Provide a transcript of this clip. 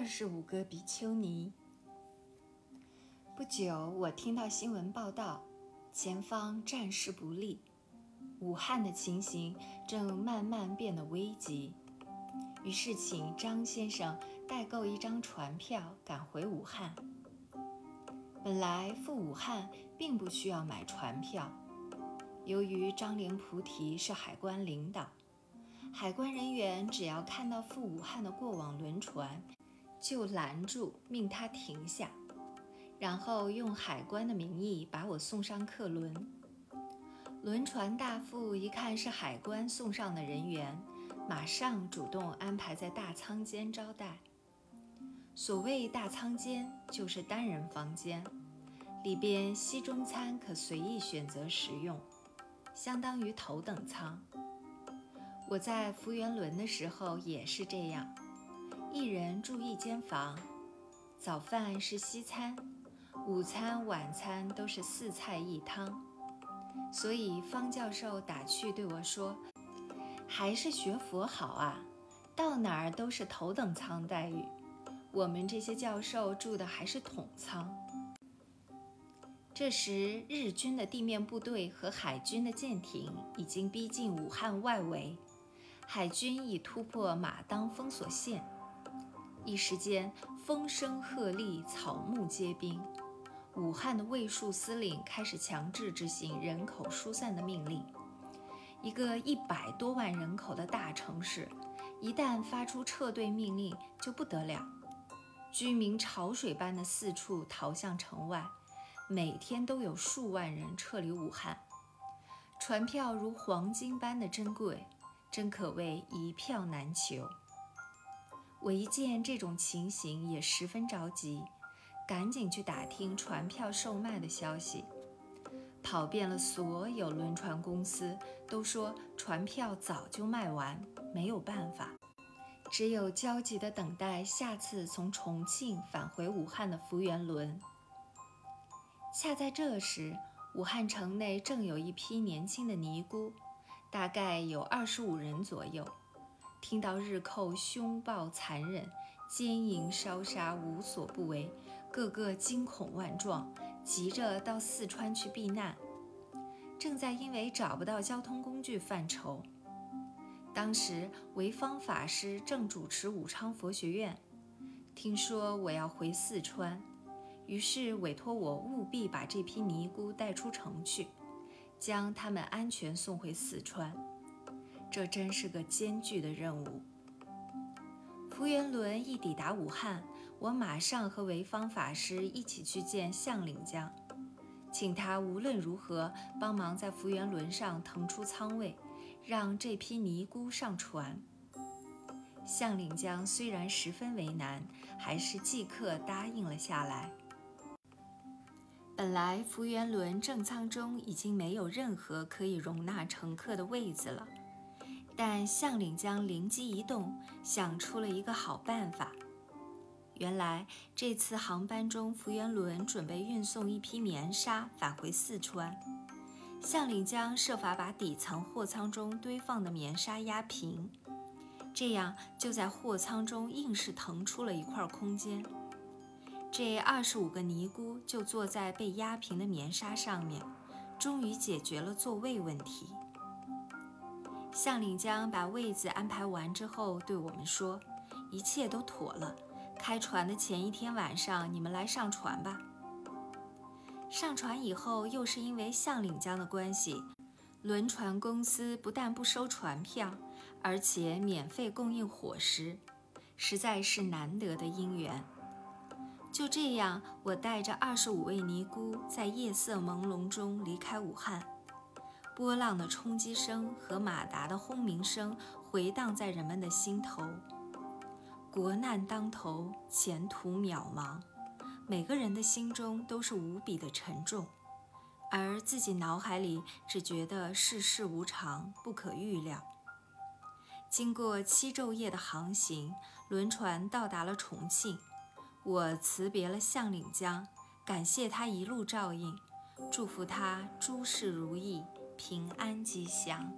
二十五个比丘尼。不久，我听到新闻报道，前方战事不利，武汉的情形正慢慢变得危急。于是，请张先生代购一张船票，赶回武汉。本来赴武汉并不需要买船票，由于张灵菩提是海关领导，海关人员只要看到赴武汉的过往轮船，就拦住，命他停下。然后用海关的名义把我送上客轮。轮船大副一看是海关送上的人员，马上主动安排在大舱间招待。所谓大舱间，就是单人房间，里边西中餐可随意选择食用，相当于头等舱。我在福元轮的时候也是这样，一人住一间房，早饭是西餐。午餐、晚餐都是四菜一汤，所以方教授打趣对我说：“还是学佛好啊，到哪儿都是头等舱待遇。我们这些教授住的还是统舱。”这时，日军的地面部队和海军的舰艇已经逼近武汉外围，海军已突破马当封锁线，一时间风声鹤唳，草木皆兵。武汉的卫戍司令开始强制执行人口疏散的命令。一个一百多万人口的大城市，一旦发出撤退命令，就不得了。居民潮水般的四处逃向城外，每天都有数万人撤离武汉。船票如黄金般的珍贵，真可谓一票难求。我一见这种情形，也十分着急。赶紧去打听船票售卖的消息，跑遍了所有轮船公司，都说船票早就卖完，没有办法，只有焦急地等待下次从重庆返回武汉的福源轮。恰在这时，武汉城内正有一批年轻的尼姑，大概有二十五人左右，听到日寇凶暴残忍。奸淫烧杀无所不为，个个惊恐万状，急着到四川去避难。正在因为找不到交通工具犯愁。当时维方法师正主持武昌佛学院，听说我要回四川，于是委托我务必把这批尼姑带出城去，将他们安全送回四川。这真是个艰巨的任务。福源轮一抵达武汉，我马上和潍坊法师一起去见向领江，请他无论如何帮忙在福源轮上腾出舱位，让这批尼姑上船。向领江虽然十分为难，还是即刻答应了下来。本来福源轮正舱中已经没有任何可以容纳乘客的位子了。但向领江灵机一动，想出了一个好办法。原来这次航班中，福元轮准备运送一批棉纱返回四川。向领江设法把底层货舱中堆放的棉纱压平，这样就在货舱中硬是腾出了一块空间。这二十五个尼姑就坐在被压平的棉纱上面，终于解决了座位问题。向领江把位子安排完之后，对我们说：“一切都妥了，开船的前一天晚上，你们来上船吧。”上船以后，又是因为向领江的关系，轮船公司不但不收船票，而且免费供应伙食，实在是难得的姻缘。就这样，我带着二十五位尼姑，在夜色朦胧中离开武汉。波浪的冲击声和马达的轰鸣声回荡在人们的心头。国难当头，前途渺茫，每个人的心中都是无比的沉重，而自己脑海里只觉得世事无常，不可预料。经过七昼夜的航行，轮船到达了重庆。我辞别了向岭江，感谢他一路照应，祝福他诸事如意。平安吉祥。